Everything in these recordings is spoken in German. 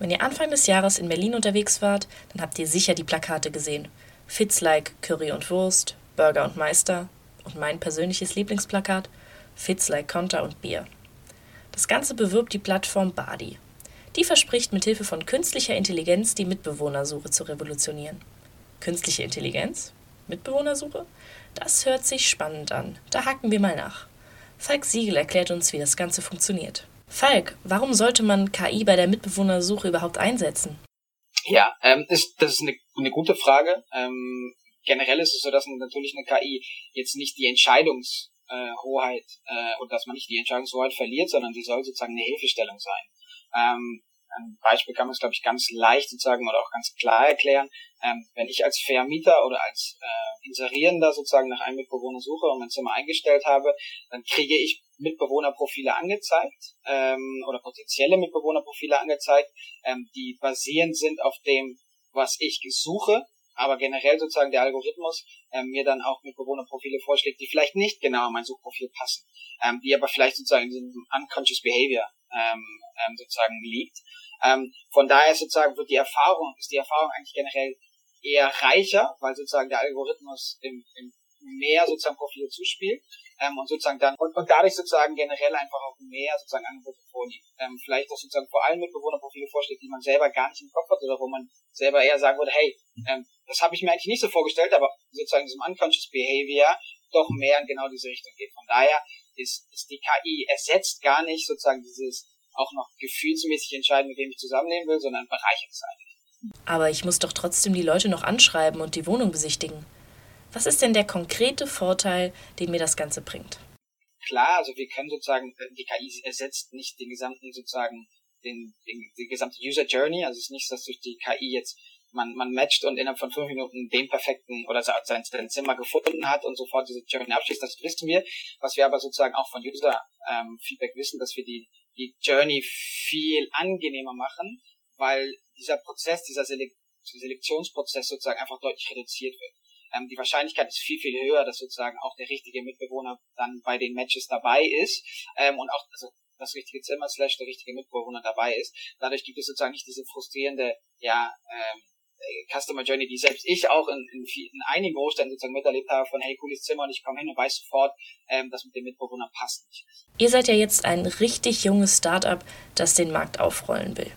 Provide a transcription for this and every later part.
Wenn ihr Anfang des Jahres in Berlin unterwegs wart, dann habt ihr sicher die Plakate gesehen. Fits like Curry und Wurst, Burger und Meister und mein persönliches Lieblingsplakat Fits like Konter und Bier. Das Ganze bewirbt die Plattform Badi. Die verspricht mit Hilfe von künstlicher Intelligenz die Mitbewohnersuche zu revolutionieren. Künstliche Intelligenz? Mitbewohnersuche? Das hört sich spannend an. Da hacken wir mal nach. Falk Siegel erklärt uns, wie das Ganze funktioniert. Falk, warum sollte man KI bei der Mitbewohnersuche überhaupt einsetzen? Ja, ähm, ist, das ist eine, eine gute Frage. Ähm, generell ist es so, dass natürlich eine KI jetzt nicht die Entscheidungshoheit äh, und dass man nicht die Entscheidungshoheit verliert, sondern sie soll sozusagen eine Hilfestellung sein. Ähm, ein Beispiel kann man es, glaube ich, ganz leicht sozusagen oder auch ganz klar erklären. Ähm, wenn ich als Vermieter oder als äh, Inserierender sozusagen nach einem Mitbewohner suche und mein Zimmer eingestellt habe, dann kriege ich Mitbewohnerprofile angezeigt ähm, oder potenzielle Mitbewohnerprofile angezeigt, ähm, die basierend sind auf dem, was ich suche, aber generell sozusagen der Algorithmus ähm, mir dann auch Mitbewohnerprofile vorschlägt, die vielleicht nicht genau an mein Suchprofil passen, ähm, die aber vielleicht sozusagen in diesem unconscious behavior ähm, ähm, sozusagen liegt. Ähm, von daher sozusagen wird die Erfahrung, ist die Erfahrung eigentlich generell eher reicher, weil sozusagen der Algorithmus im, im mehr sozusagen Profile zuspielt ähm, und sozusagen dann und, und dadurch sozusagen generell einfach auch mehr sozusagen Angebote vorliegt. Ähm, vielleicht auch sozusagen vor allem Mitbewohnerprofile vorschlägt, die man selber gar nicht im Kopf hat oder wo man selber eher sagen würde, hey, ähm, das habe ich mir eigentlich nicht so vorgestellt, aber sozusagen diesem unconscious behavior doch mehr in genau diese Richtung geht. Von daher ist, ist die KI ersetzt gar nicht sozusagen dieses auch noch gefühlsmäßig entscheiden, mit wem ich zusammenleben will, sondern bereichert es eigentlich. Aber ich muss doch trotzdem die Leute noch anschreiben und die Wohnung besichtigen. Was ist denn der konkrete Vorteil, den mir das Ganze bringt? Klar, also wir können sozusagen, äh, die KI ersetzt nicht den gesamten sozusagen, den, den, die gesamte User Journey, also es ist nicht, dass durch die KI jetzt man, man matcht und innerhalb von fünf Minuten den perfekten oder sein, sein Zimmer gefunden hat und sofort diese Journey abschließt, das wissen wir. Was wir aber sozusagen auch von User ähm, Feedback wissen, dass wir die, die Journey viel angenehmer machen, weil dieser Prozess, dieser Selek Selektionsprozess sozusagen einfach deutlich reduziert wird. Ähm, die Wahrscheinlichkeit ist viel, viel höher, dass sozusagen auch der richtige Mitbewohner dann bei den Matches dabei ist ähm, und auch also das richtige Zimmer slash der richtige Mitbewohner dabei ist. Dadurch gibt es sozusagen nicht diese frustrierende, ja, ähm, Customer Journey, die selbst ich auch in, in, in einigen Großstädten sozusagen miterlebt habe, von hey, cooles Zimmer und ich komme hin und weiß sofort, ähm, dass mit dem Mitbewohner passt nicht. Ihr seid ja jetzt ein richtig junges Startup, das den Markt aufrollen will.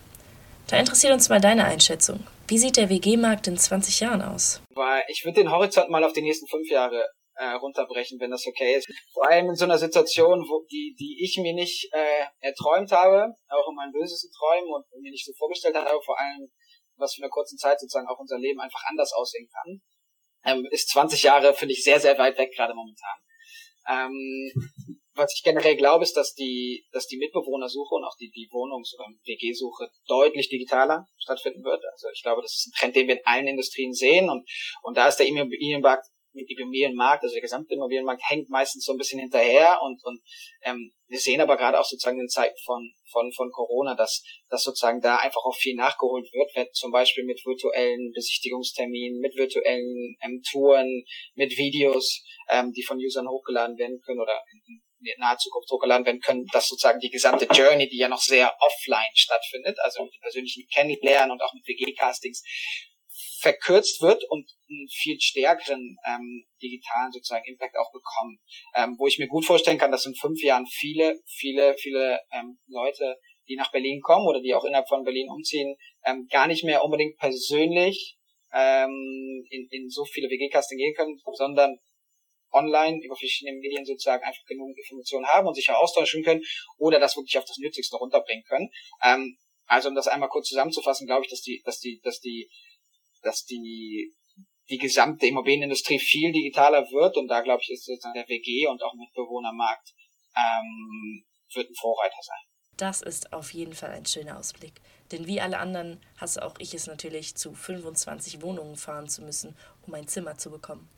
Da interessiert uns mal deine Einschätzung. Wie sieht der WG-Markt in 20 Jahren aus? Weil ich würde den Horizont mal auf die nächsten fünf Jahre äh, runterbrechen, wenn das okay ist. Vor allem in so einer Situation, wo die, die ich mir nicht äh, erträumt habe, auch in meinen bösesten Träumen und mir nicht so vorgestellt habe, vor allem was für eine kurzen Zeit sozusagen auch unser Leben einfach anders aussehen kann, ähm, ist 20 Jahre, finde ich, sehr, sehr weit weg gerade momentan. Ähm, was ich generell glaube, ist, dass die, dass die Mitbewohnersuche und auch die, die Wohnungs- oder WG-Suche deutlich digitaler stattfinden wird. Also ich glaube, das ist ein Trend, den wir in allen Industrien sehen und, und da ist der Immobilienmarkt Immobilienmarkt, also der gesamte Immobilienmarkt hängt meistens so ein bisschen hinterher und, und ähm, wir sehen aber gerade auch sozusagen in Zeiten von, von, von Corona, dass, dass sozusagen da einfach auch viel nachgeholt wird, wenn zum Beispiel mit virtuellen Besichtigungsterminen, mit virtuellen ähm, Touren, mit Videos, ähm, die von Usern hochgeladen werden können oder in, naher Zukunft hochgeladen werden können, dass sozusagen die gesamte Journey, die ja noch sehr offline stattfindet, also mit persönlichen Kennenlernen und auch mit WG-Castings, verkürzt wird und einen viel stärkeren ähm, digitalen sozusagen Impact auch bekommen. Ähm, wo ich mir gut vorstellen kann, dass in fünf Jahren viele, viele, viele ähm, Leute, die nach Berlin kommen oder die auch innerhalb von Berlin umziehen, ähm, gar nicht mehr unbedingt persönlich ähm, in, in so viele WG-Casting gehen können, sondern online über verschiedene Medien sozusagen einfach genug Informationen haben und sich auch austauschen können oder das wirklich auf das Nützlichste runterbringen können. Ähm, also um das einmal kurz zusammenzufassen, glaube ich, dass die, dass die, dass die dass die die gesamte Immobilienindustrie viel digitaler wird und da glaube ich ist sozusagen der WG und auch Mitbewohnermarkt ähm, wird ein Vorreiter sein. Das ist auf jeden Fall ein schöner Ausblick. Denn wie alle anderen hasse auch ich es natürlich, zu 25 Wohnungen fahren zu müssen, um ein Zimmer zu bekommen.